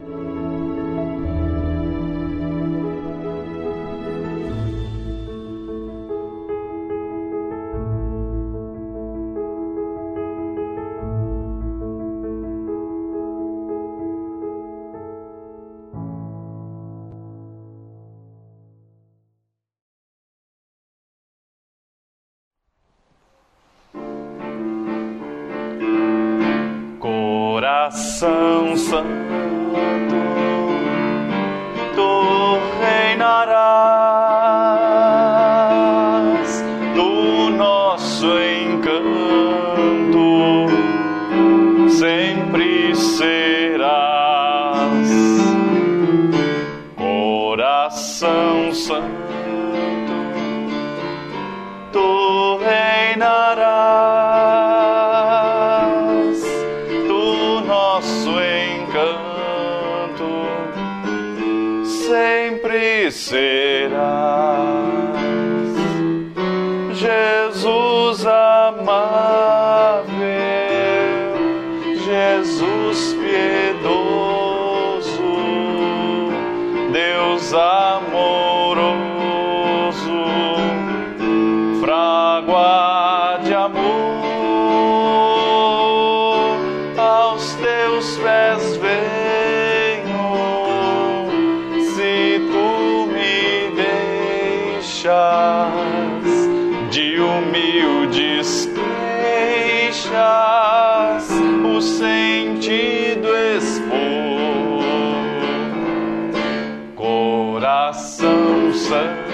Coração Coração Santo,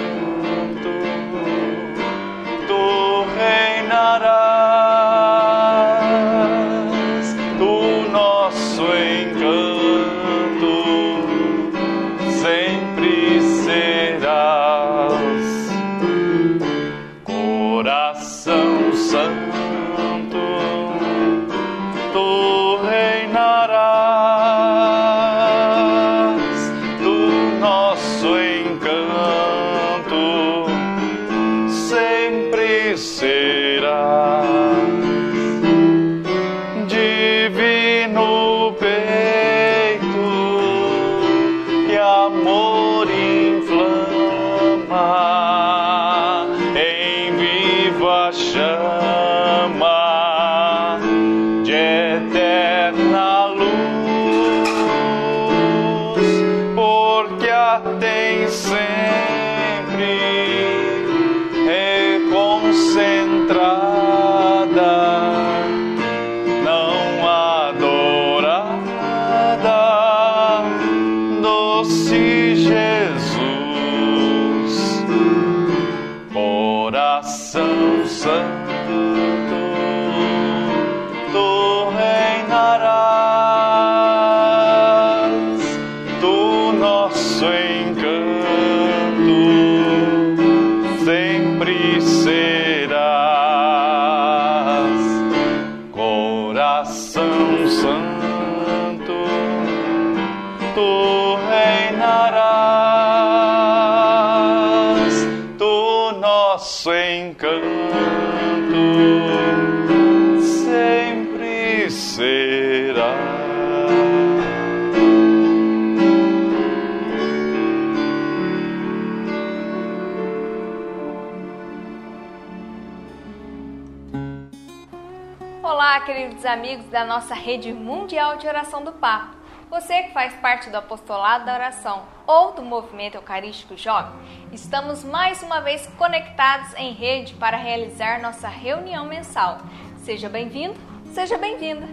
queridos amigos da nossa rede mundial de oração do Papa. Você que faz parte do apostolado da oração ou do movimento eucarístico jovem, estamos mais uma vez conectados em rede para realizar nossa reunião mensal. Seja bem-vindo, seja bem-vinda.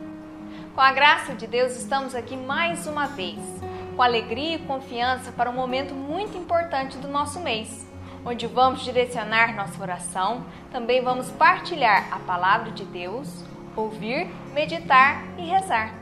Com a graça de Deus, estamos aqui mais uma vez, com alegria e confiança para um momento muito importante do nosso mês, onde vamos direcionar nossa oração, também vamos partilhar a palavra de Deus, ouvir, meditar e rezar.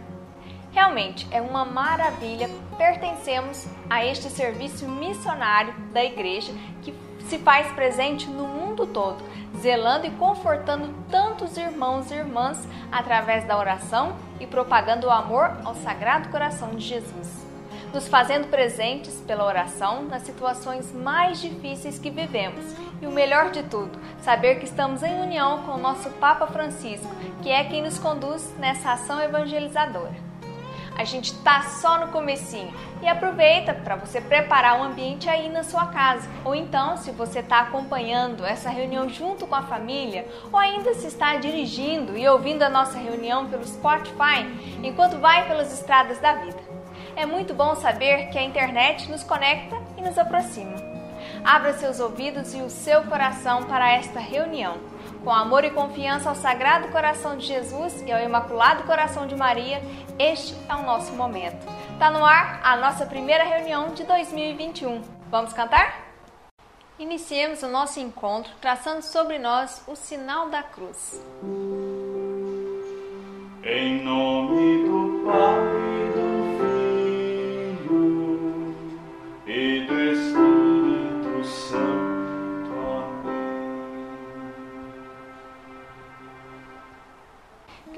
Realmente é uma maravilha pertencemos a este serviço missionário da igreja que se faz presente no mundo todo, zelando e confortando tantos irmãos e irmãs através da oração e propagando o amor ao Sagrado Coração de Jesus, nos fazendo presentes pela oração nas situações mais difíceis que vivemos. E o melhor de tudo, saber que estamos em união com o nosso Papa Francisco, que é quem nos conduz nessa ação evangelizadora. A gente tá só no comecinho e aproveita para você preparar o um ambiente aí na sua casa. Ou então, se você está acompanhando essa reunião junto com a família, ou ainda se está dirigindo e ouvindo a nossa reunião pelo Spotify enquanto vai pelas estradas da vida. É muito bom saber que a internet nos conecta e nos aproxima. Abra seus ouvidos e o seu coração para esta reunião com amor e confiança ao Sagrado Coração de Jesus e ao Imaculado Coração de Maria, este é o nosso momento. Está no ar a nossa primeira reunião de 2021. Vamos cantar? Iniciemos o nosso encontro traçando sobre nós o sinal da cruz. Em nome do Pai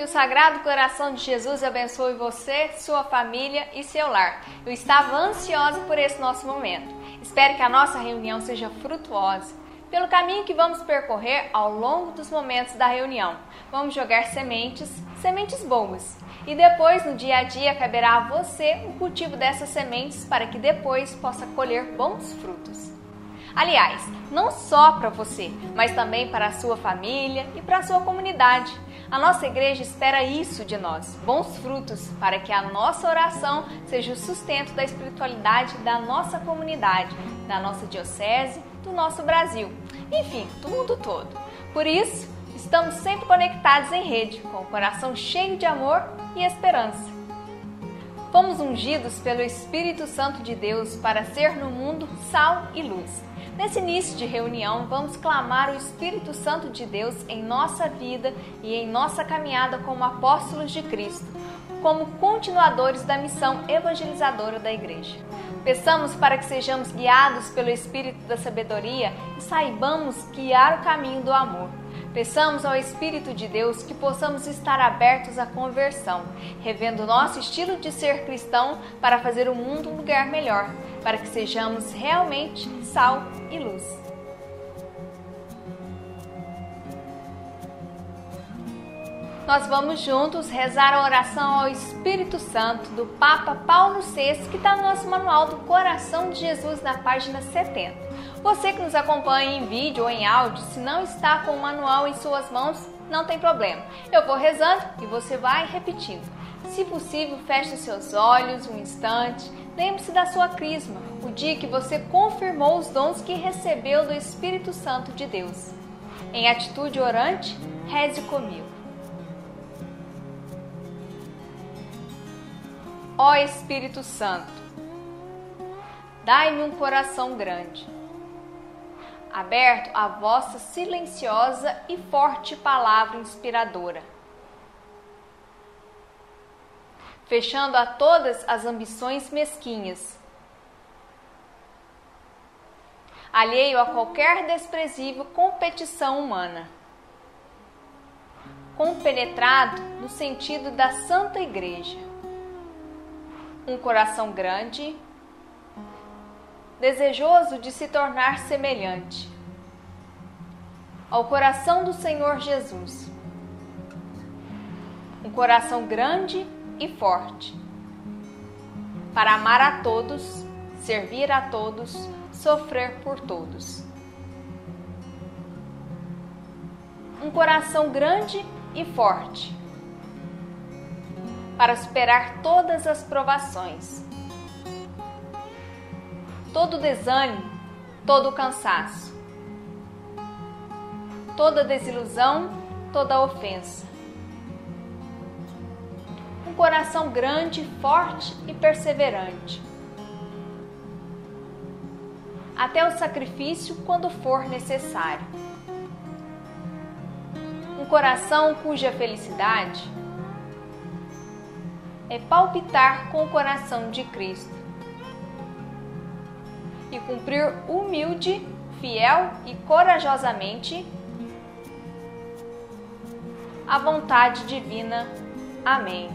Que o Sagrado Coração de Jesus abençoe você, sua família e seu lar. Eu estava ansiosa por esse nosso momento. Espero que a nossa reunião seja frutuosa. Pelo caminho que vamos percorrer ao longo dos momentos da reunião, vamos jogar sementes, sementes boas. E depois, no dia a dia, caberá a você o cultivo dessas sementes para que depois possa colher bons frutos. Aliás, não só para você, mas também para a sua família e para a sua comunidade. A nossa igreja espera isso de nós, bons frutos, para que a nossa oração seja o sustento da espiritualidade da nossa comunidade, da nossa diocese, do nosso Brasil, enfim, do mundo todo. Por isso, estamos sempre conectados em rede, com o coração cheio de amor e esperança. Fomos ungidos pelo Espírito Santo de Deus para ser no mundo sal e luz. Nesse início de reunião, vamos clamar o Espírito Santo de Deus em nossa vida e em nossa caminhada como apóstolos de Cristo, como continuadores da missão evangelizadora da Igreja. Peçamos para que sejamos guiados pelo Espírito da sabedoria e saibamos guiar o caminho do amor. Peçamos ao Espírito de Deus que possamos estar abertos à conversão, revendo nosso estilo de ser cristão para fazer o mundo um lugar melhor, para que sejamos realmente sal e luz. Nós vamos juntos rezar a oração ao Espírito Santo do Papa Paulo VI, que está no nosso manual do Coração de Jesus, na página 70. Você que nos acompanha em vídeo ou em áudio, se não está com o manual em suas mãos, não tem problema. Eu vou rezando e você vai repetindo. Se possível, feche seus olhos um instante. Lembre-se da sua crisma, o dia que você confirmou os dons que recebeu do Espírito Santo de Deus. Em atitude orante, reze comigo. Ó Espírito Santo, dai-me um coração grande, aberto à vossa silenciosa e forte palavra inspiradora, fechando a todas as ambições mesquinhas, alheio a qualquer desprezível competição humana, compenetrado no sentido da Santa Igreja um coração grande, desejoso de se tornar semelhante ao coração do Senhor Jesus. Um coração grande e forte, para amar a todos, servir a todos, sofrer por todos. Um coração grande e forte para superar todas as provações. Todo desânimo, todo cansaço, toda desilusão, toda ofensa. Um coração grande, forte e perseverante. Até o sacrifício quando for necessário. Um coração cuja felicidade é palpitar com o coração de Cristo e cumprir humilde, fiel e corajosamente a vontade divina. Amém.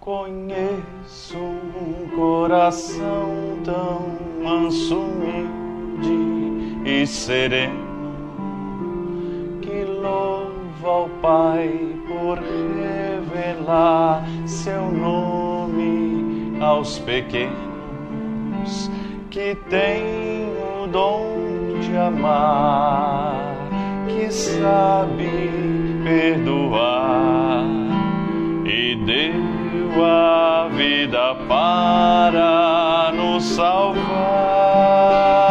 Conheço um coração tão manso, humilde e sereno que louva ao Pai por revela seu nome aos pequenos que têm o dom de amar, que sabe perdoar e deu a vida para nos salvar.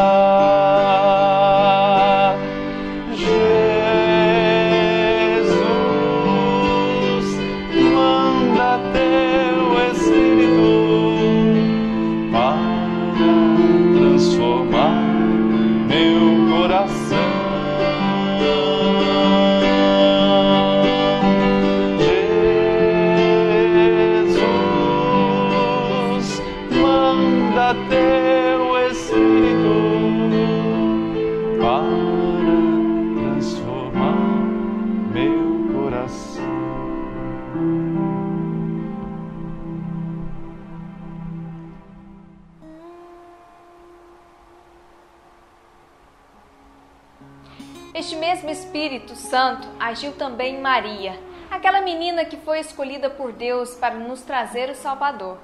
Agiu também Maria, aquela menina que foi escolhida por Deus para nos trazer o Salvador.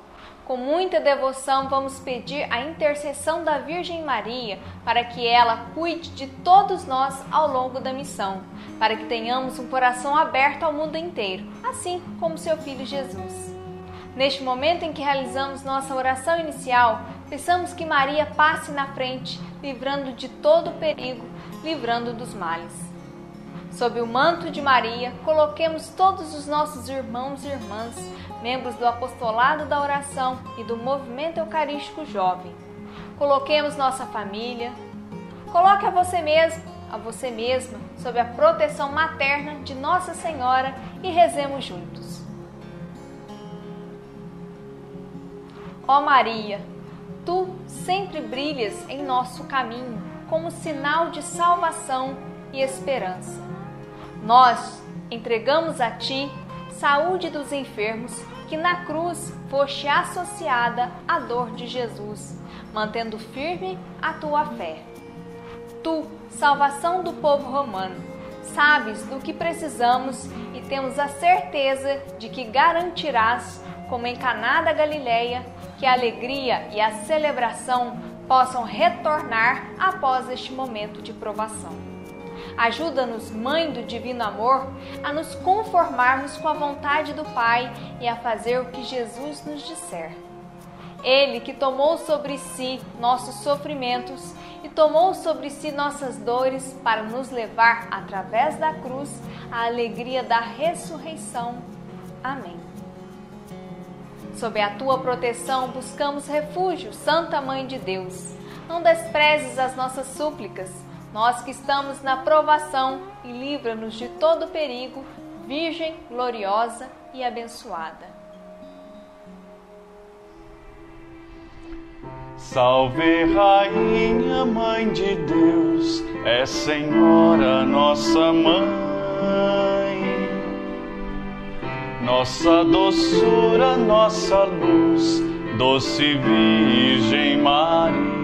Com muita devoção, vamos pedir a intercessão da Virgem Maria para que ela cuide de todos nós ao longo da missão, para que tenhamos um coração aberto ao mundo inteiro, assim como seu Filho Jesus. Neste momento em que realizamos nossa oração inicial, peçamos que Maria passe na frente, livrando de todo perigo, livrando dos males. Sob o manto de Maria, coloquemos todos os nossos irmãos e irmãs, membros do apostolado da oração e do movimento eucarístico jovem. Coloquemos nossa família. Coloque a você mesmo, a você mesma, sob a proteção materna de Nossa Senhora e rezemos juntos. Ó Maria, tu sempre brilhas em nosso caminho como sinal de salvação e esperança. Nós entregamos a ti saúde dos enfermos, que na cruz foste associada à dor de Jesus, mantendo firme a tua fé. Tu, salvação do povo romano, sabes do que precisamos e temos a certeza de que garantirás, como em Caná da Galileia, que a alegria e a celebração possam retornar após este momento de provação. Ajuda-nos, Mãe do Divino Amor, a nos conformarmos com a vontade do Pai e a fazer o que Jesus nos disser. Ele que tomou sobre si nossos sofrimentos e tomou sobre si nossas dores para nos levar, através da cruz, à alegria da ressurreição. Amém. Sob a tua proteção buscamos refúgio, Santa Mãe de Deus. Não desprezes as nossas súplicas, nós que estamos na provação, e livra-nos de todo perigo, Virgem gloriosa e abençoada. Salve, Rainha, Mãe de Deus, é Senhora nossa mãe, nossa doçura, nossa luz, doce Virgem Maria.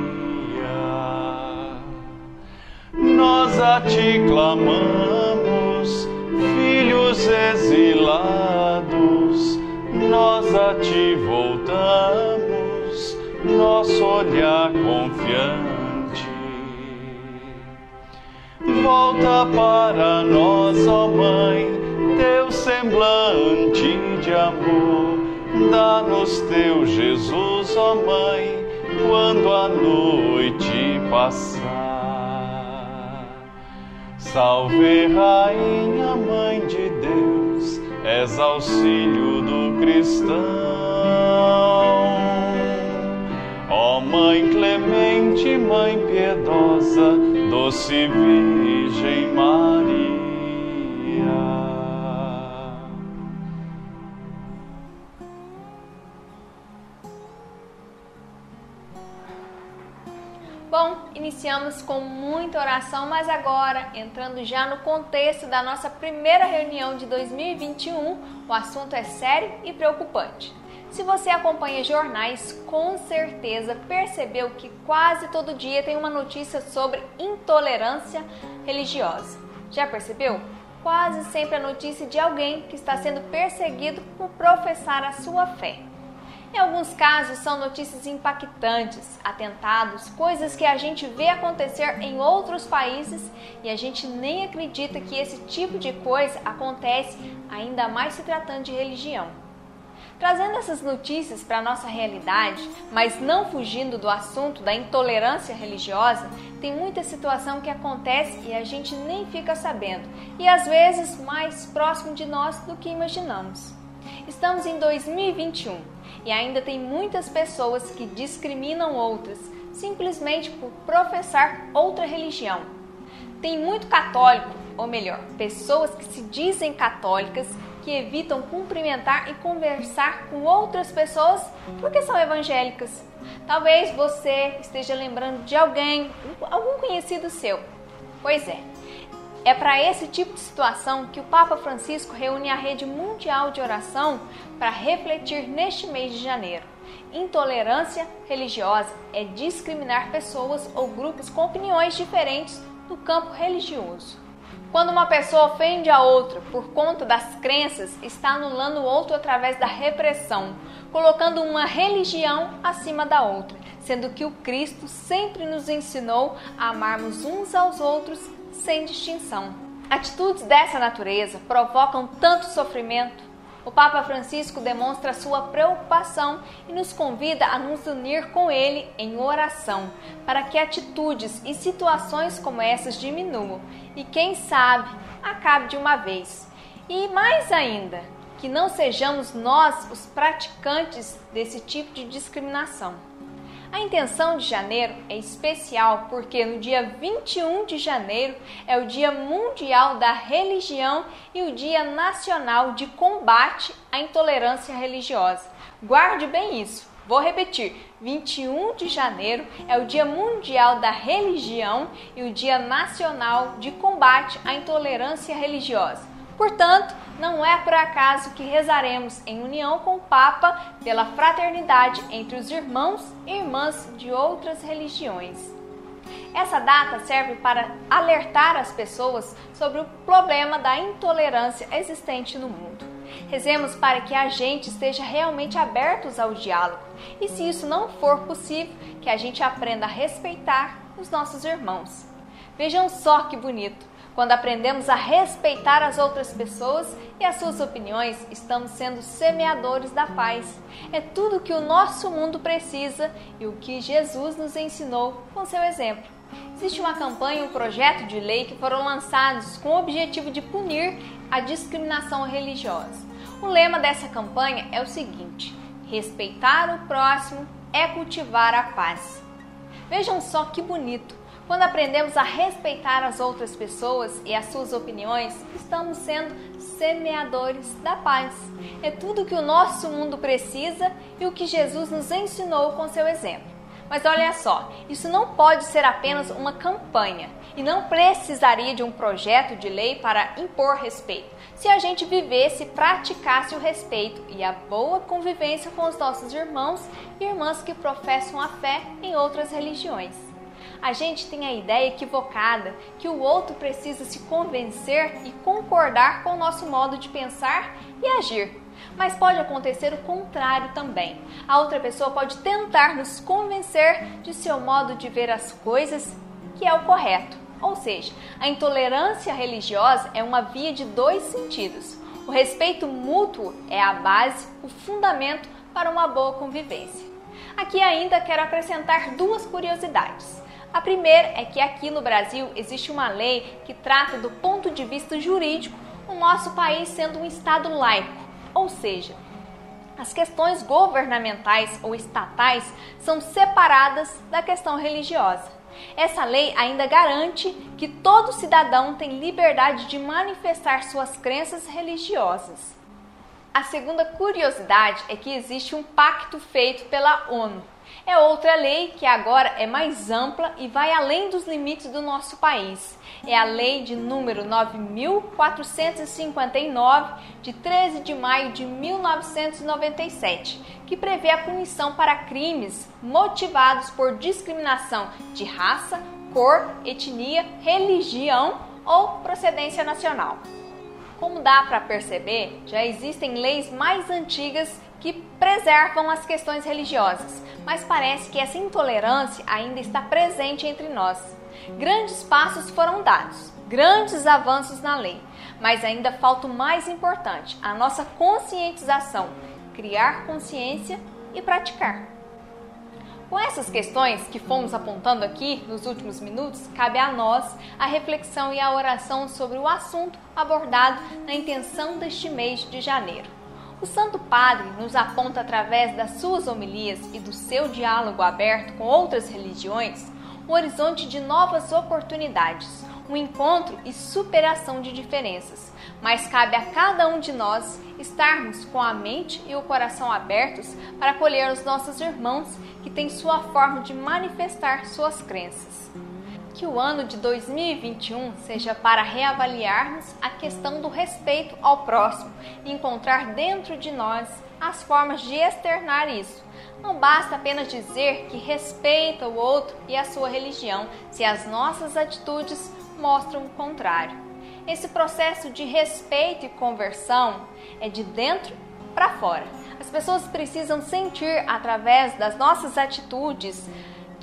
Nós a ti clamamos, filhos exilados, nós a ti voltamos, nosso olhar confiante. Volta para nós, ó Mãe, teu semblante de amor. Dá-nos teu Jesus, ó Mãe, quando a noite passar. Salve, Rainha, Mãe de Deus, és auxílio do cristão. Ó Mãe clemente, Mãe piedosa, doce Virgem Maria. Iniciamos com muita oração, mas agora, entrando já no contexto da nossa primeira reunião de 2021, o assunto é sério e preocupante. Se você acompanha jornais, com certeza percebeu que quase todo dia tem uma notícia sobre intolerância religiosa. Já percebeu? quase sempre a notícia de alguém que está sendo perseguido por professar a sua fé. Em alguns casos, são notícias impactantes, atentados, coisas que a gente vê acontecer em outros países e a gente nem acredita que esse tipo de coisa acontece, ainda mais se tratando de religião. Trazendo essas notícias para a nossa realidade, mas não fugindo do assunto da intolerância religiosa, tem muita situação que acontece e a gente nem fica sabendo, e às vezes mais próximo de nós do que imaginamos. Estamos em 2021 e ainda tem muitas pessoas que discriminam outras simplesmente por professar outra religião. Tem muito católico, ou melhor, pessoas que se dizem católicas que evitam cumprimentar e conversar com outras pessoas porque são evangélicas. Talvez você esteja lembrando de alguém, algum conhecido seu. Pois é, é para esse tipo de situação que o Papa Francisco reúne a rede mundial de oração para refletir neste mês de janeiro. Intolerância religiosa é discriminar pessoas ou grupos com opiniões diferentes no campo religioso. Quando uma pessoa ofende a outra por conta das crenças, está anulando o outro através da repressão, colocando uma religião acima da outra, sendo que o Cristo sempre nos ensinou a amarmos uns aos outros sem distinção. Atitudes dessa natureza provocam tanto sofrimento. O Papa Francisco demonstra sua preocupação e nos convida a nos unir com ele em oração, para que atitudes e situações como essas diminuam e, quem sabe, acabe de uma vez. E mais ainda, que não sejamos nós os praticantes desse tipo de discriminação. A intenção de janeiro é especial porque no dia 21 de janeiro é o Dia Mundial da Religião e o Dia Nacional de Combate à Intolerância Religiosa. Guarde bem isso. Vou repetir: 21 de janeiro é o Dia Mundial da Religião e o Dia Nacional de Combate à Intolerância Religiosa. Portanto, não é por acaso que rezaremos em união com o Papa pela fraternidade entre os irmãos e irmãs de outras religiões. Essa data serve para alertar as pessoas sobre o problema da intolerância existente no mundo. Rezemos para que a gente esteja realmente abertos ao diálogo e, se isso não for possível, que a gente aprenda a respeitar os nossos irmãos. Vejam só que bonito! Quando aprendemos a respeitar as outras pessoas e as suas opiniões, estamos sendo semeadores da paz. É tudo que o nosso mundo precisa e o que Jesus nos ensinou com seu exemplo. Existe uma campanha e um projeto de lei que foram lançados com o objetivo de punir a discriminação religiosa. O lema dessa campanha é o seguinte: respeitar o próximo é cultivar a paz. Vejam só que bonito! Quando aprendemos a respeitar as outras pessoas e as suas opiniões, estamos sendo semeadores da paz. É tudo que o nosso mundo precisa e o que Jesus nos ensinou com seu exemplo. Mas olha só, isso não pode ser apenas uma campanha e não precisaria de um projeto de lei para impor respeito. Se a gente vivesse e praticasse o respeito e a boa convivência com os nossos irmãos e irmãs que professam a fé em outras religiões a gente tem a ideia equivocada que o outro precisa se convencer e concordar com o nosso modo de pensar e agir. Mas pode acontecer o contrário também. A outra pessoa pode tentar nos convencer de seu modo de ver as coisas, que é o correto. Ou seja, a intolerância religiosa é uma via de dois sentidos. O respeito mútuo é a base, o fundamento para uma boa convivência. Aqui ainda quero acrescentar duas curiosidades. A primeira é que aqui no Brasil existe uma lei que trata do ponto de vista jurídico o nosso país sendo um Estado laico, ou seja, as questões governamentais ou estatais são separadas da questão religiosa. Essa lei ainda garante que todo cidadão tem liberdade de manifestar suas crenças religiosas. A segunda curiosidade é que existe um pacto feito pela ONU é outra lei que agora é mais ampla e vai além dos limites do nosso país. É a lei de número 9459 de 13 de maio de 1997, que prevê a punição para crimes motivados por discriminação de raça, cor, etnia, religião ou procedência nacional. Como dá para perceber, já existem leis mais antigas que preservam as questões religiosas, mas parece que essa intolerância ainda está presente entre nós. Grandes passos foram dados, grandes avanços na lei, mas ainda falta o mais importante, a nossa conscientização, criar consciência e praticar. Com essas questões que fomos apontando aqui nos últimos minutos, cabe a nós a reflexão e a oração sobre o assunto abordado na intenção deste mês de janeiro. O Santo Padre nos aponta através das suas homilias e do seu diálogo aberto com outras religiões um horizonte de novas oportunidades, um encontro e superação de diferenças. Mas cabe a cada um de nós estarmos com a mente e o coração abertos para acolher os nossos irmãos que têm sua forma de manifestar suas crenças. Que o ano de 2021 seja para reavaliarmos a questão do respeito ao próximo e encontrar dentro de nós as formas de externar isso. Não basta apenas dizer que respeita o outro e a sua religião, se as nossas atitudes mostram o contrário. Esse processo de respeito e conversão é de dentro para fora. As pessoas precisam sentir através das nossas atitudes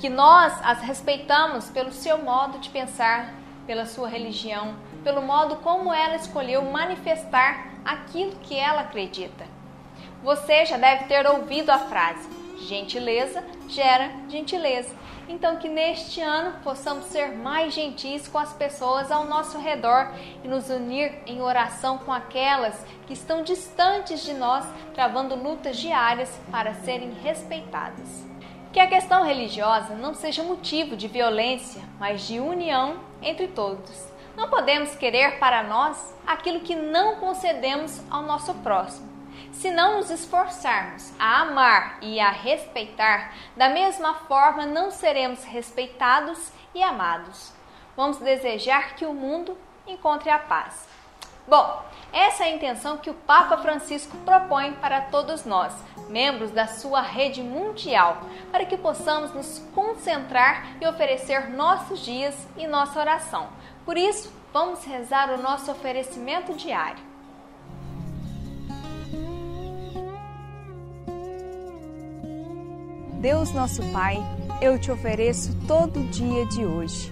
que nós as respeitamos pelo seu modo de pensar, pela sua religião, pelo modo como ela escolheu manifestar aquilo que ela acredita. Você já deve ter ouvido a frase: gentileza gera gentileza. Então, que neste ano possamos ser mais gentis com as pessoas ao nosso redor e nos unir em oração com aquelas que estão distantes de nós, travando lutas diárias para serem respeitadas. Que a questão religiosa não seja motivo de violência, mas de união entre todos. Não podemos querer para nós aquilo que não concedemos ao nosso próximo. Se não nos esforçarmos a amar e a respeitar, da mesma forma não seremos respeitados e amados. Vamos desejar que o mundo encontre a paz. Bom, essa é a intenção que o Papa Francisco propõe para todos nós, membros da sua rede mundial, para que possamos nos concentrar e oferecer nossos dias e nossa oração. Por isso, vamos rezar o nosso oferecimento diário. Deus nosso Pai, eu te ofereço todo o dia de hoje,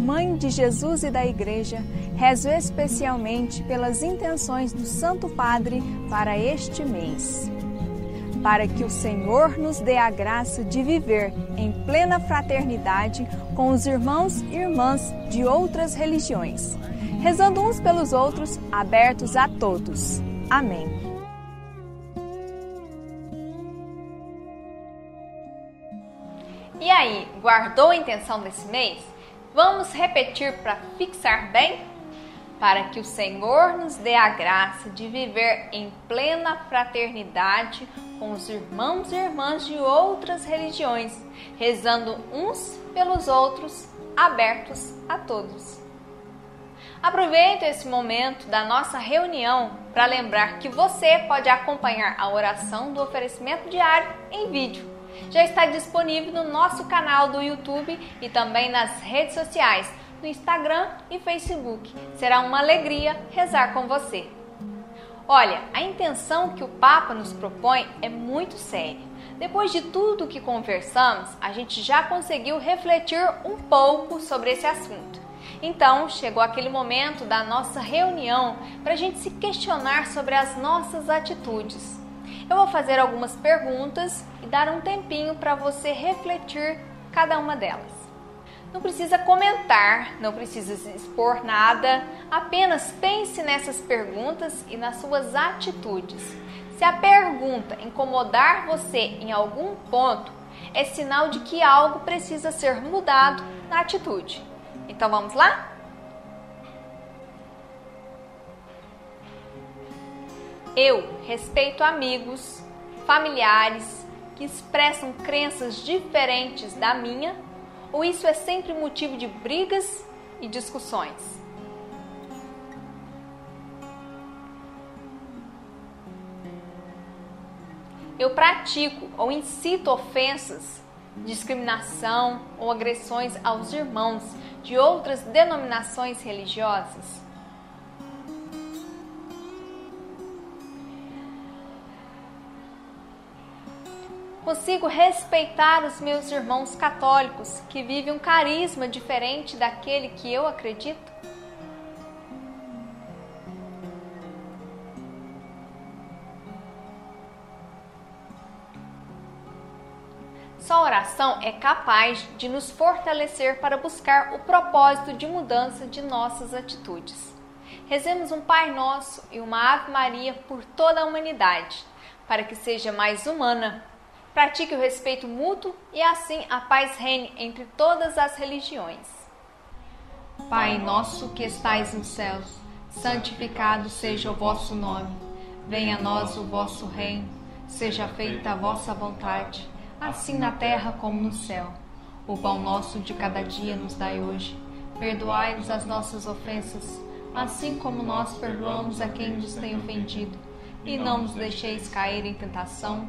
Mãe de Jesus e da Igreja, rezo especialmente pelas intenções do Santo Padre para este mês. Para que o Senhor nos dê a graça de viver em plena fraternidade com os irmãos e irmãs de outras religiões, rezando uns pelos outros, abertos a todos. Amém. E aí, guardou a intenção desse mês? Vamos repetir para fixar bem? Para que o Senhor nos dê a graça de viver em plena fraternidade com os irmãos e irmãs de outras religiões, rezando uns pelos outros, abertos a todos. Aproveito esse momento da nossa reunião para lembrar que você pode acompanhar a oração do oferecimento diário em vídeo já está disponível no nosso canal do YouTube e também nas redes sociais, no Instagram e Facebook. Será uma alegria rezar com você. Olha, a intenção que o Papa nos propõe é muito séria. Depois de tudo que conversamos, a gente já conseguiu refletir um pouco sobre esse assunto. Então, chegou aquele momento da nossa reunião para a gente se questionar sobre as nossas atitudes. Eu vou fazer algumas perguntas e dar um tempinho para você refletir cada uma delas. Não precisa comentar, não precisa expor nada, apenas pense nessas perguntas e nas suas atitudes. Se a pergunta incomodar você em algum ponto, é sinal de que algo precisa ser mudado na atitude. Então vamos lá? Eu respeito amigos, familiares que expressam crenças diferentes da minha, ou isso é sempre motivo de brigas e discussões? Eu pratico ou incito ofensas, discriminação ou agressões aos irmãos de outras denominações religiosas? Consigo respeitar os meus irmãos católicos que vivem um carisma diferente daquele que eu acredito? Só oração é capaz de nos fortalecer para buscar o propósito de mudança de nossas atitudes. Rezemos um Pai Nosso e uma Ave Maria por toda a humanidade, para que seja mais humana. Pratique o respeito mútuo e assim a paz reine entre todas as religiões. Pai nosso que estais nos céus, santificado seja o vosso nome. Venha a nós o vosso reino. Seja feita a vossa vontade assim na terra como no céu. O pão nosso de cada dia nos dai hoje. Perdoai-nos as nossas ofensas, assim como nós perdoamos a quem nos tem ofendido. E não nos deixeis cair em tentação,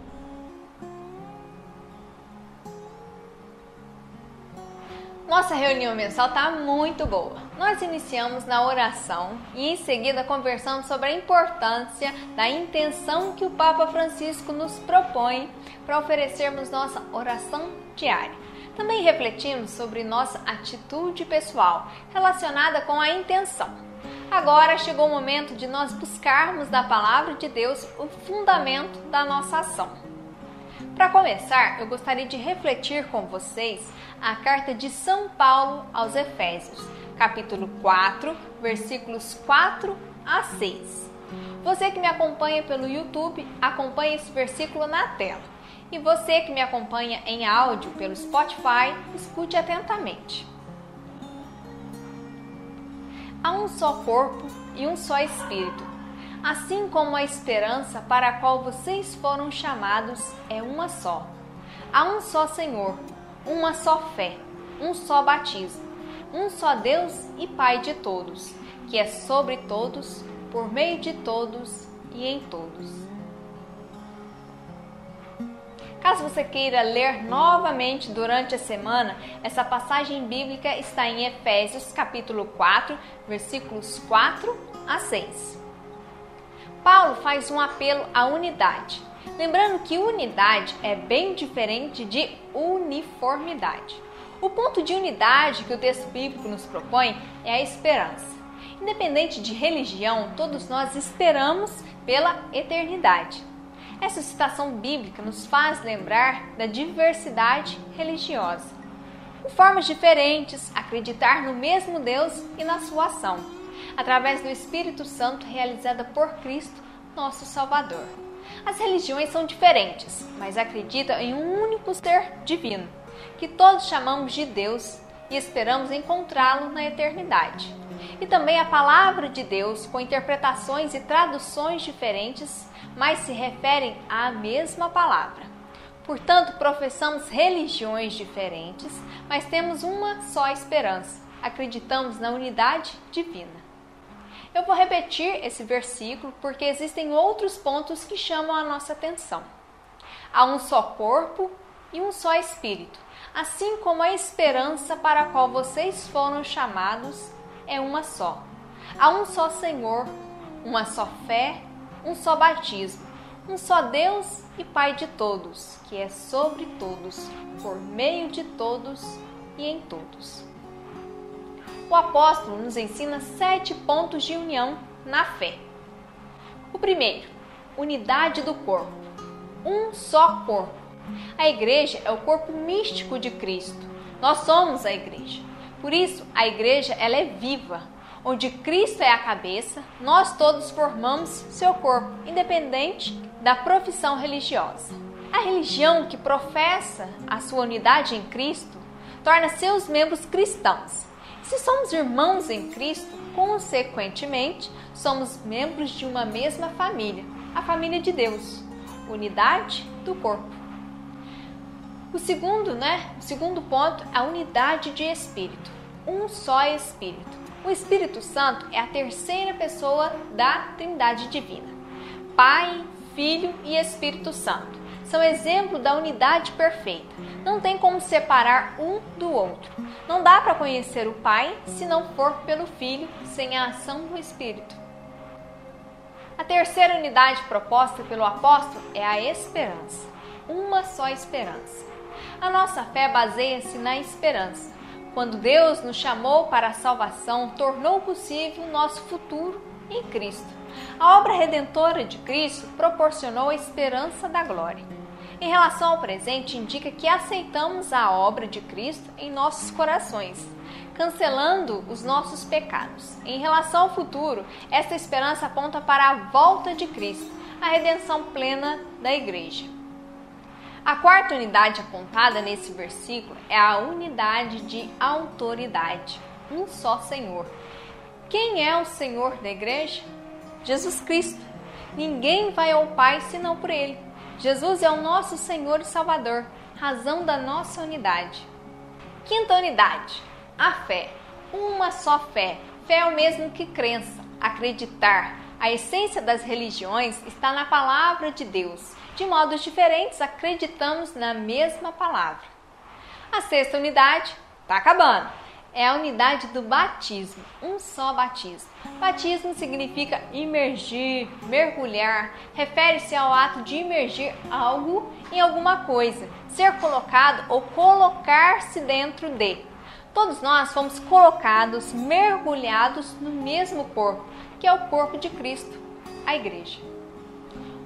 Nossa reunião mensal está muito boa. Nós iniciamos na oração e em seguida conversamos sobre a importância da intenção que o Papa Francisco nos propõe para oferecermos nossa oração diária. Também refletimos sobre nossa atitude pessoal relacionada com a intenção. Agora chegou o momento de nós buscarmos da palavra de Deus o fundamento da nossa ação. Para começar, eu gostaria de refletir com vocês a carta de São Paulo aos Efésios, capítulo 4, versículos 4 a 6. Você que me acompanha pelo YouTube, acompanhe esse versículo na tela. E você que me acompanha em áudio pelo Spotify, escute atentamente. Há um só corpo e um só espírito, assim como a esperança para a qual vocês foram chamados é uma só. Há um só Senhor, uma só fé, um só batismo, um só Deus e Pai de todos, que é sobre todos, por meio de todos e em todos. Caso você queira ler novamente durante a semana, essa passagem bíblica está em Efésios capítulo 4, versículos 4 a 6. Paulo faz um apelo à unidade, lembrando que unidade é bem diferente de uniformidade. O ponto de unidade que o texto bíblico nos propõe é a esperança. Independente de religião, todos nós esperamos pela eternidade. Essa citação bíblica nos faz lembrar da diversidade religiosa. Formas diferentes, acreditar no mesmo Deus e na sua ação, através do Espírito Santo realizada por Cristo, nosso Salvador. As religiões são diferentes, mas acreditam em um único ser divino, que todos chamamos de Deus e esperamos encontrá-lo na eternidade. E também a palavra de Deus, com interpretações e traduções diferentes, mas se referem à mesma palavra. Portanto, professamos religiões diferentes, mas temos uma só esperança. Acreditamos na unidade divina. Eu vou repetir esse versículo porque existem outros pontos que chamam a nossa atenção. Há um só corpo e um só espírito, assim como a esperança para a qual vocês foram chamados é uma só. Há um só Senhor, uma só fé um só batismo, um só Deus e Pai de todos, que é sobre todos, por meio de todos e em todos. O apóstolo nos ensina sete pontos de união na fé. O primeiro, unidade do corpo. Um só corpo. A igreja é o corpo místico de Cristo. Nós somos a igreja. Por isso, a igreja ela é viva, onde Cristo é a cabeça, nós todos formamos seu corpo, independente da profissão religiosa. A religião que professa a sua unidade em Cristo torna seus membros cristãos. Se somos irmãos em Cristo, consequentemente, somos membros de uma mesma família, a família de Deus, unidade do corpo. O segundo, né? O segundo ponto, a unidade de espírito. Um só espírito. O Espírito Santo é a terceira pessoa da Trindade divina. Pai, Filho e Espírito Santo são exemplo da unidade perfeita. Não tem como separar um do outro. Não dá para conhecer o Pai se não for pelo Filho, sem a ação do Espírito. A terceira unidade proposta pelo apóstolo é a esperança. Uma só esperança. A nossa fé baseia-se na esperança. Quando Deus nos chamou para a salvação, tornou possível o nosso futuro em Cristo. A obra redentora de Cristo proporcionou a esperança da glória. Em relação ao presente, indica que aceitamos a obra de Cristo em nossos corações, cancelando os nossos pecados. Em relação ao futuro, esta esperança aponta para a volta de Cristo, a redenção plena da igreja. A quarta unidade apontada nesse versículo é a unidade de autoridade, um só Senhor. Quem é o Senhor da igreja? Jesus Cristo. Ninguém vai ao Pai senão por Ele. Jesus é o nosso Senhor e Salvador, razão da nossa unidade. Quinta unidade, a fé. Uma só fé. Fé é o mesmo que crença, acreditar. A essência das religiões está na palavra de Deus. De modos diferentes, acreditamos na mesma palavra. A sexta unidade está acabando é a unidade do batismo, um só batismo. Batismo significa imergir, mergulhar, refere-se ao ato de imergir algo em alguma coisa, ser colocado ou colocar-se dentro de. Todos nós fomos colocados, mergulhados no mesmo corpo, que é o corpo de Cristo, a igreja.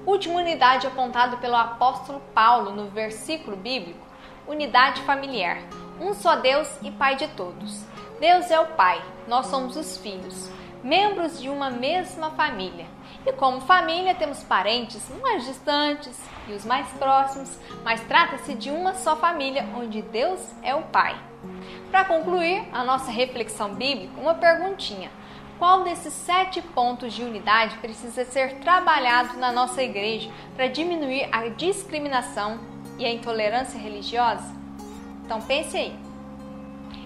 Última unidade apontada pelo apóstolo Paulo no versículo bíblico, unidade familiar um só Deus e Pai de todos. Deus é o Pai, nós somos os filhos, membros de uma mesma família. E como família temos parentes mais distantes e os mais próximos, mas trata-se de uma só família onde Deus é o Pai. Para concluir a nossa reflexão bíblica, uma perguntinha. Qual desses sete pontos de unidade precisa ser trabalhado na nossa igreja para diminuir a discriminação e a intolerância religiosa? Então pense aí.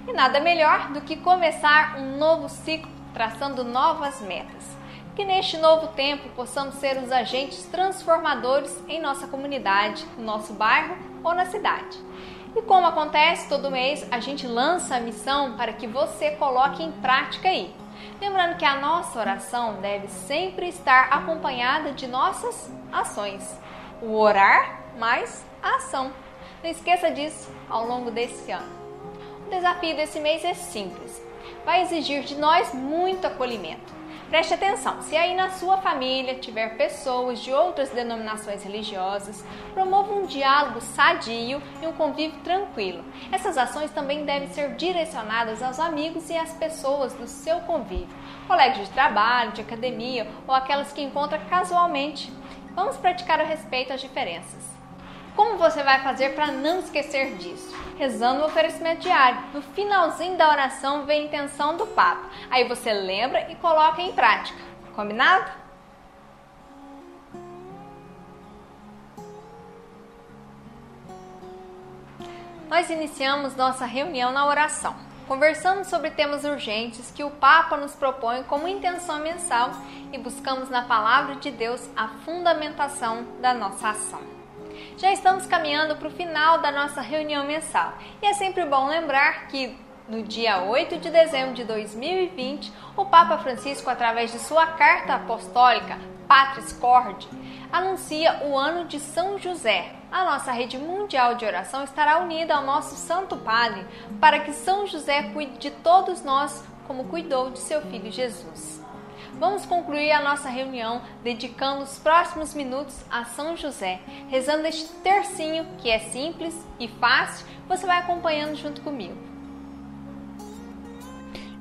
E nada melhor do que começar um novo ciclo traçando novas metas. Que neste novo tempo possamos ser os agentes transformadores em nossa comunidade, no nosso bairro ou na cidade. E como acontece todo mês, a gente lança a missão para que você coloque em prática aí. Lembrando que a nossa oração deve sempre estar acompanhada de nossas ações. O orar mais a ação. Não esqueça disso ao longo desse ano. O desafio desse mês é simples. Vai exigir de nós muito acolhimento. Preste atenção, se aí na sua família tiver pessoas de outras denominações religiosas, promova um diálogo sadio e um convívio tranquilo. Essas ações também devem ser direcionadas aos amigos e às pessoas do seu convívio, colegas de trabalho, de academia ou aquelas que encontra casualmente. Vamos praticar o respeito às diferenças. Como você vai fazer para não esquecer disso? Rezando o oferecimento diário. No finalzinho da oração vem a intenção do Papa. Aí você lembra e coloca em prática. Combinado? Nós iniciamos nossa reunião na oração. Conversamos sobre temas urgentes que o Papa nos propõe como intenção mensal e buscamos na palavra de Deus a fundamentação da nossa ação. Já estamos caminhando para o final da nossa reunião mensal e é sempre bom lembrar que no dia 8 de dezembro de 2020, o Papa Francisco, através de sua carta apostólica Patris Corde, anuncia o ano de São José. A nossa rede mundial de oração estará unida ao nosso Santo Padre para que São José cuide de todos nós como cuidou de seu filho Jesus. Vamos concluir a nossa reunião dedicando os próximos minutos a São José, rezando este tercinho que é simples e fácil, você vai acompanhando junto comigo.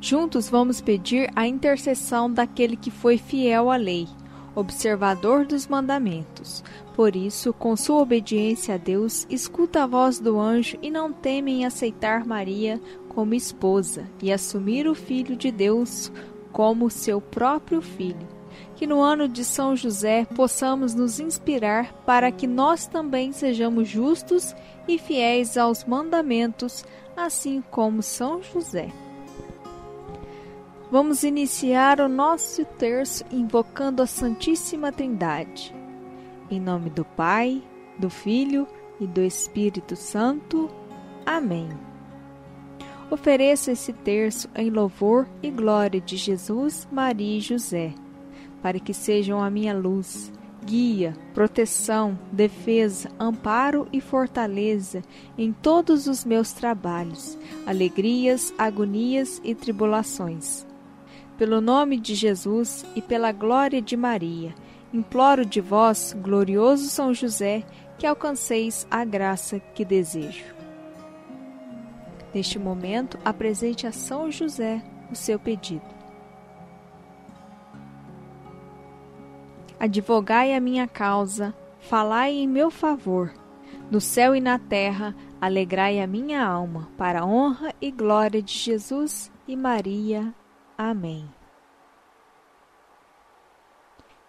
Juntos vamos pedir a intercessão daquele que foi fiel à lei, observador dos mandamentos. Por isso, com sua obediência a Deus, escuta a voz do anjo e não teme em aceitar Maria como esposa e assumir o Filho de Deus como seu próprio filho. Que no ano de São José possamos nos inspirar para que nós também sejamos justos e fiéis aos mandamentos, assim como São José. Vamos iniciar o nosso terço invocando a Santíssima Trindade. Em nome do Pai, do Filho e do Espírito Santo. Amém. Ofereço esse terço em louvor e glória de Jesus, Maria e José, para que sejam a minha luz, guia, proteção, defesa, amparo e fortaleza em todos os meus trabalhos, alegrias, agonias e tribulações pelo nome de Jesus e pela glória de Maria, imploro de vós, glorioso São José, que alcanceis a graça que desejo. Neste momento, apresente a São José o seu pedido. Advogai a minha causa, falai em meu favor. No céu e na terra, alegrai a minha alma, para a honra e glória de Jesus e Maria. Amém.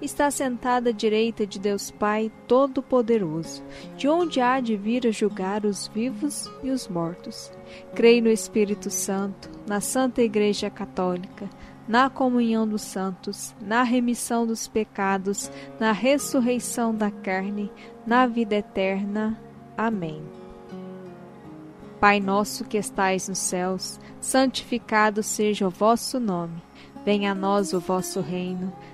está sentada à direita de Deus Pai Todo-Poderoso, de onde há de vir a julgar os vivos e os mortos. Creio no Espírito Santo, na Santa Igreja Católica, na comunhão dos santos, na remissão dos pecados, na ressurreição da carne, na vida eterna. Amém. Pai nosso que estais nos céus, santificado seja o vosso nome. Venha a nós o vosso reino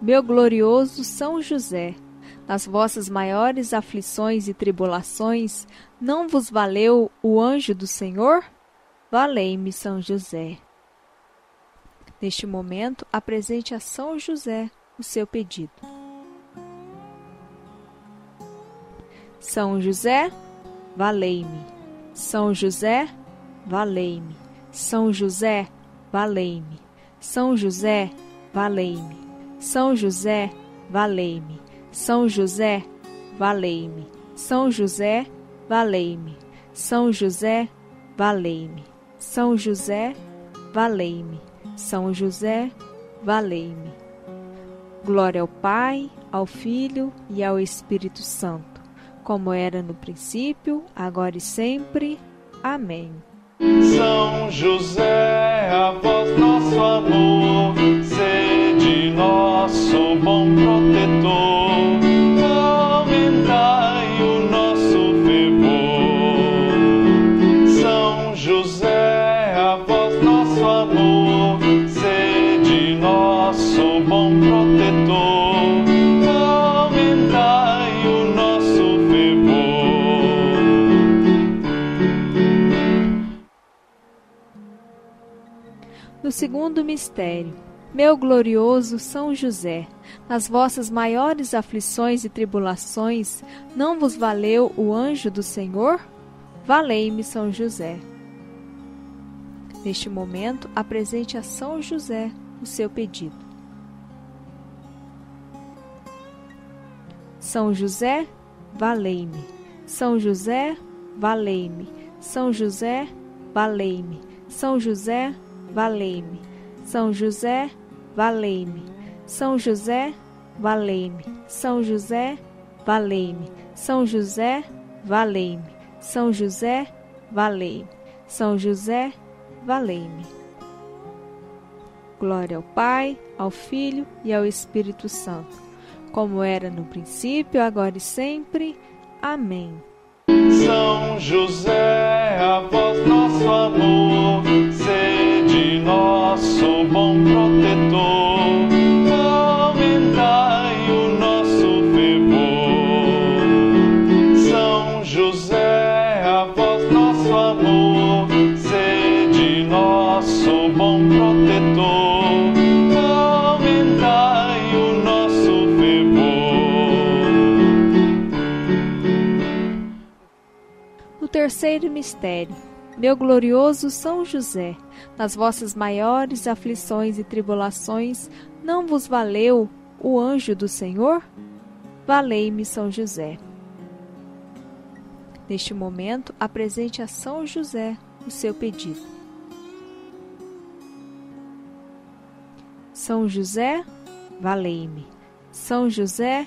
meu glorioso São José, nas vossas maiores aflições e tribulações, não vos valeu o anjo do Senhor? Valei-me, São José. Neste momento, apresente a São José o seu pedido. São José, valei-me. São José, valei-me. São José, valei-me. São José, valei-me. São José, valei-me. São José, valei-me. São José, valei-me. São José, valei-me. São José, valei-me. São José, valei-me. Glória ao Pai, ao Filho e ao Espírito Santo, como era no princípio, agora e sempre. Amém. São José, a voz nosso amor, de nosso bom protetor. Aumentai o nosso fervor. São José, a nosso amor, sede nosso bom protetor. Aumentai o nosso fervor. No segundo mistério meu glorioso São José, nas vossas maiores aflições e tribulações, não vos valeu o anjo do Senhor? Valei-me, São José. Neste momento, apresente a São José o seu pedido. São José, valei-me. São José, valei-me. São José, valei-me. São José, valei-me. São José, valei-me. São José, valei-me. São José, valei-me. São José, valei-me. São José, valei-me. São José, valei-me. Glória ao Pai, ao Filho e ao Espírito Santo como era no princípio, agora e sempre. Amém. São José, a voz nosso amor, sede nosso bom protetor. Terceiro mistério. Meu glorioso São José, nas vossas maiores aflições e tribulações, não vos valeu o anjo do Senhor? Valei-me, São José. Neste momento, apresente a São José o seu pedido. São José, valei-me. São José,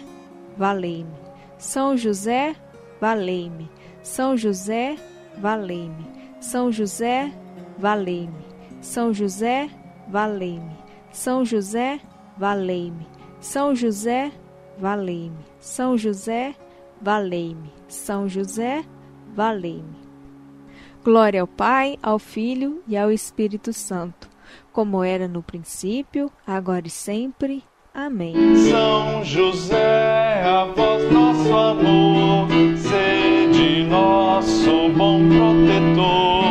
valei-me. São José, valei-me. São José, valei-me. São José, valei-me. São José, valei-me. São José, valei-me. São José, valei-me. São José, valei-me. São José, valei-me. Glória ao Pai, ao Filho e ao Espírito Santo, como era no princípio, agora e sempre. Amém. São José, a voz nosso amor, sede nosso bom protetor,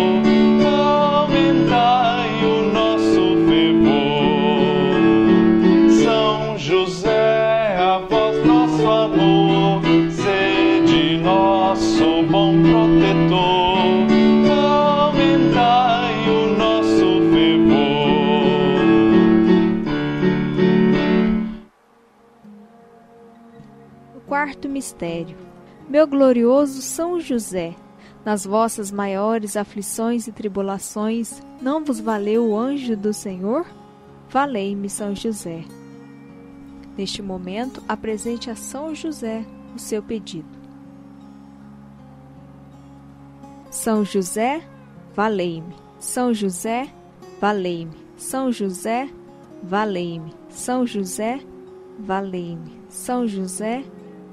mistério. Meu glorioso São José, nas vossas maiores aflições e tribulações, não vos valeu o anjo do Senhor? Valei-me, São José. Neste momento, apresente a São José o seu pedido. São José, valei-me. São José, valei-me. São José, valei-me. São José, valei-me. São José, valei-me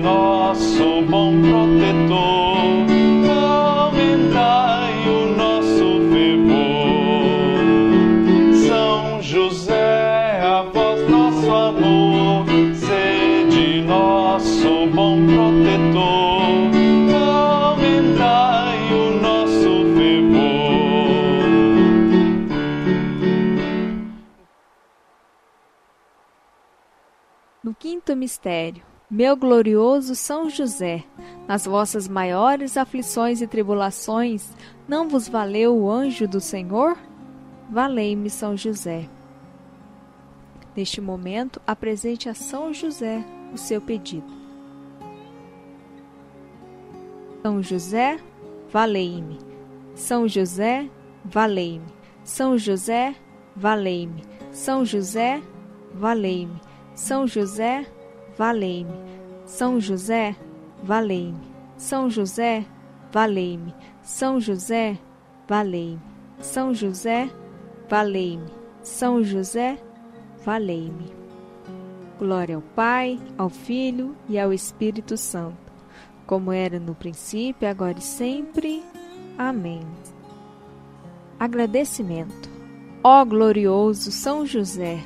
nosso bom protetor, aumentai o nosso fervor. São José, a voz nosso amor, sede nosso bom protetor. Quinto mistério. Meu glorioso São José, nas vossas maiores aflições e tribulações, não vos valeu o anjo do Senhor? Valei-me, São José. Neste momento, apresente a São José o seu pedido. São José, valei-me. São José, valei-me. São José, valei-me. São José, valei-me. São José, valei-me. São José, valei-me. São José, valei-me. São José, valei-me. São José, valei-me. São José, valei-me. Glória ao Pai, ao Filho e ao Espírito Santo, como era no princípio, agora e sempre. Amém. Agradecimento. Ó glorioso São José,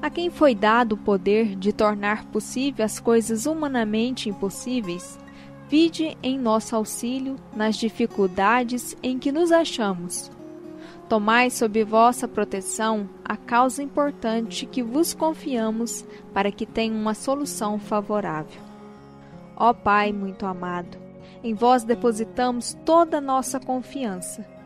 a quem foi dado o poder de tornar possível as coisas humanamente impossíveis, vide em nosso auxílio nas dificuldades em que nos achamos. Tomai sob vossa proteção a causa importante que vos confiamos para que tenha uma solução favorável. Ó Pai muito amado, em vós depositamos toda a nossa confiança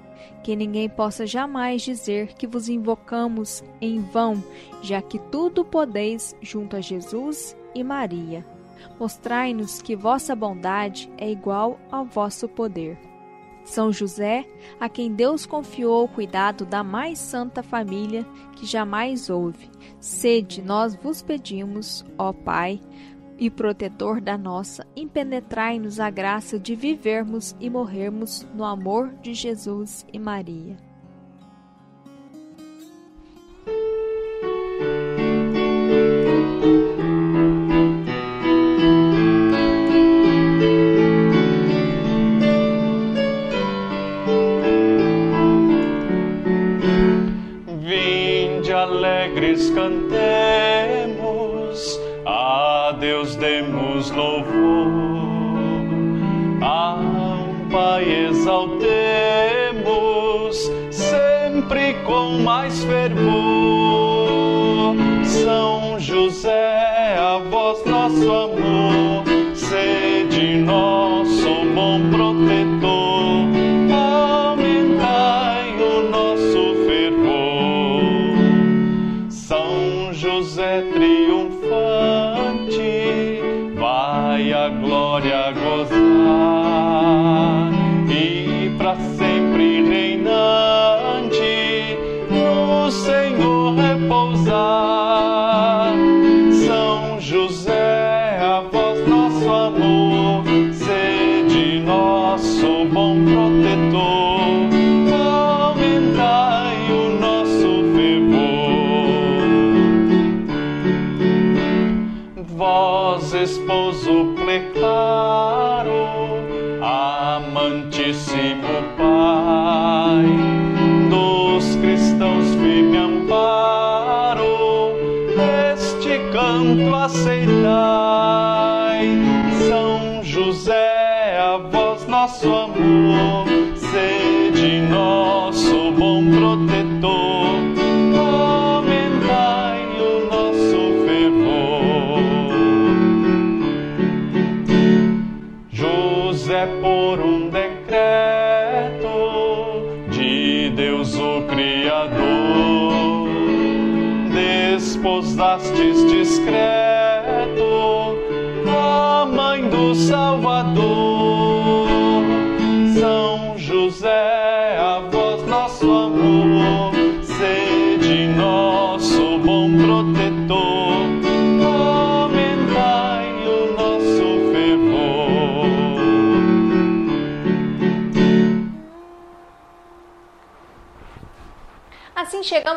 que ninguém possa jamais dizer que vos invocamos em vão, já que tudo podeis junto a Jesus e Maria. Mostrai-nos que vossa bondade é igual ao vosso poder. São José, a quem Deus confiou o cuidado da mais santa família que jamais houve, sede, nós vos pedimos, ó Pai, e protetor da nossa, impenetrai-nos a graça de vivermos e morrermos no amor de Jesus e Maria. Vinde alegres cantemos Deus demos louvor, ao Pai exaltemos, sempre com mais fervor. São José, a voz nosso amor, sede nosso bom protetor,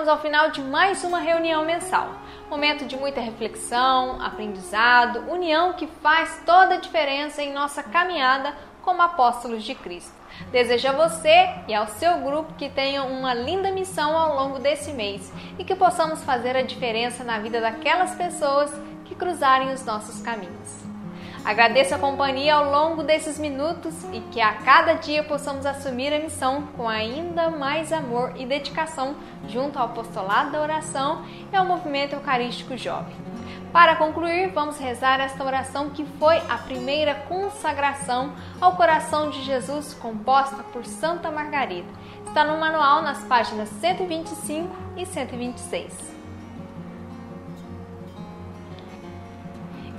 chegamos ao final de mais uma reunião mensal. Momento de muita reflexão, aprendizado, união que faz toda a diferença em nossa caminhada como apóstolos de Cristo. Desejo a você e ao seu grupo que tenham uma linda missão ao longo desse mês e que possamos fazer a diferença na vida daquelas pessoas que cruzarem os nossos caminhos. Agradeço a companhia ao longo desses minutos e que a cada dia possamos assumir a missão com ainda mais amor e dedicação junto ao apostolado da oração e ao movimento eucarístico jovem. Para concluir, vamos rezar esta oração que foi a primeira consagração ao coração de Jesus composta por Santa Margarida. Está no manual nas páginas 125 e 126.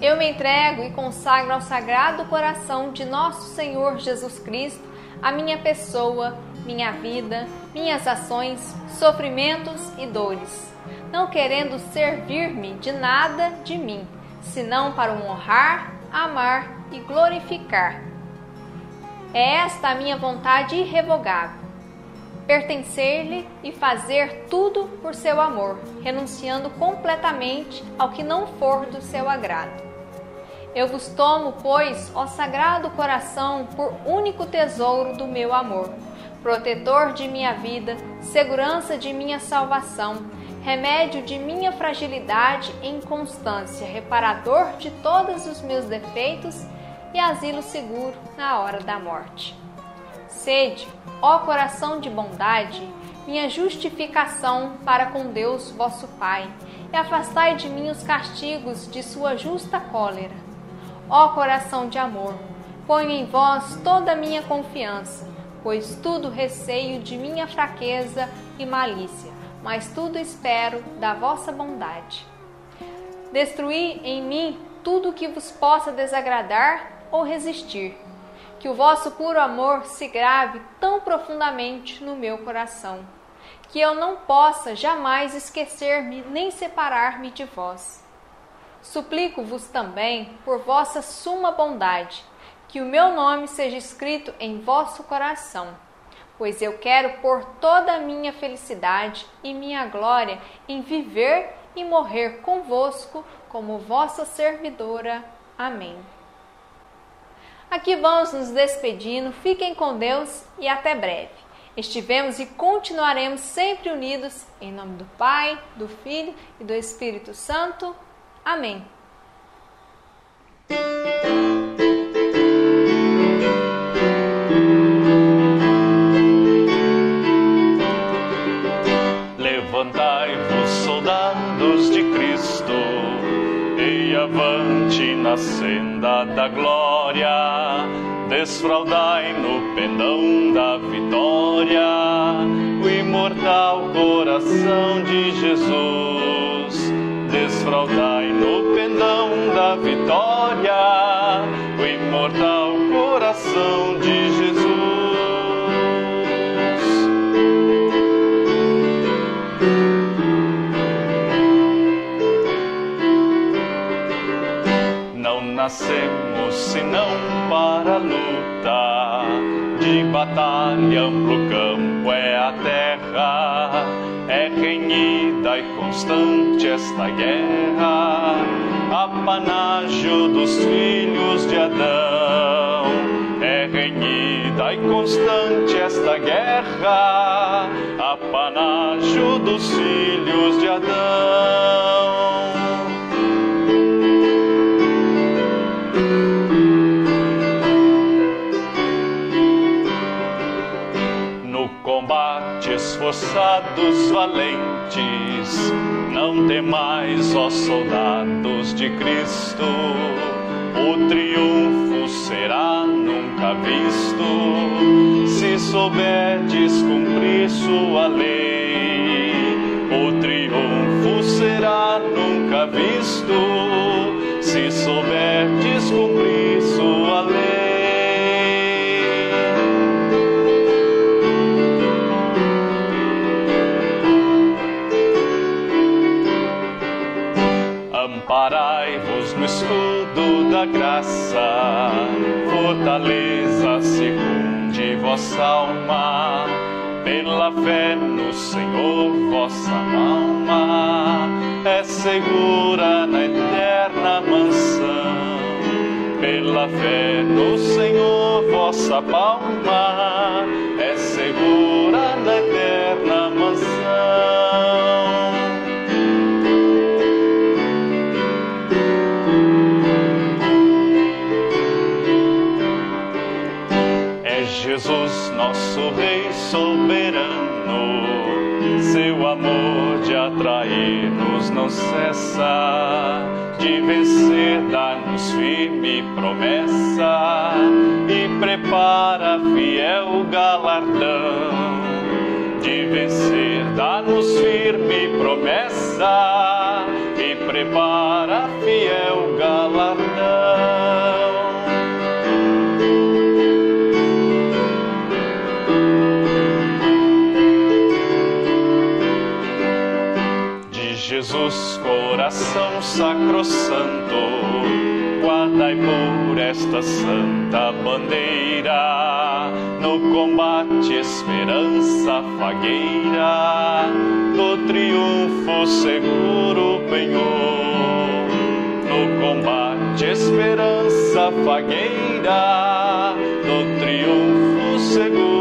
Eu me entrego e consagro ao Sagrado Coração de Nosso Senhor Jesus Cristo a minha pessoa, minha vida, minhas ações, sofrimentos e dores, não querendo servir-me de nada de mim, senão para o honrar, amar e glorificar. É esta a minha vontade irrevogável. pertencer-lhe e fazer tudo por seu amor, renunciando completamente ao que não for do seu agrado. Eu vos tomo, pois, ó Sagrado Coração, por único tesouro do meu amor, protetor de minha vida, segurança de minha salvação, remédio de minha fragilidade e inconstância, reparador de todos os meus defeitos e asilo seguro na hora da morte. Sede, ó coração de bondade, minha justificação para com Deus vosso Pai, e afastai de mim os castigos de sua justa cólera. Ó coração de amor, ponho em vós toda a minha confiança, pois tudo receio de minha fraqueza e malícia, mas tudo espero da vossa bondade. Destruí em mim tudo que vos possa desagradar ou resistir que o vosso puro amor se grave tão profundamente no meu coração, que eu não possa jamais esquecer-me nem separar-me de vós. Suplico-vos também, por vossa suma bondade, que o meu nome seja escrito em vosso coração, pois eu quero pôr toda a minha felicidade e minha glória em viver e morrer convosco como vossa servidora. Amém. Aqui vamos nos despedindo. Fiquem com Deus e até breve. Estivemos e continuaremos sempre unidos em nome do Pai, do Filho e do Espírito Santo. Amém. Levantai-vos, soldados de Cristo, e avante na senda da glória. Desfraudai no pendão da vitória o imortal coração de Jesus. Desfraudai no pendão da vitória o imortal coração de Jesus. Não nascemos senão para a luta. De batalha amplo campo é a terra, é renhida e constante esta guerra, apanágio dos filhos de Adão. É renhida e constante esta guerra, apanágio dos filhos de Adão. Esforçados valentes, não temais, ó soldados de Cristo, o triunfo será nunca visto, se souberdes cumprir sua lei. O triunfo será nunca visto, se souberdes cumprir sua lei. Da graça, fortaleza secunde vossa alma, pela fé no Senhor vossa alma é segura na eterna mansão. Pela fé no Senhor vossa palma é segura na eterna nosso Rei soberano. Seu amor de atrair-nos não cessa. De vencer, dá-nos firme promessa. E prepara fiel galardão. De vencer, dá-nos firme promessa. E prepara coração sacrosanto, guardai por esta santa bandeira no combate, esperança fagueira, do triunfo seguro penhor. No combate, esperança fagueira, do triunfo seguro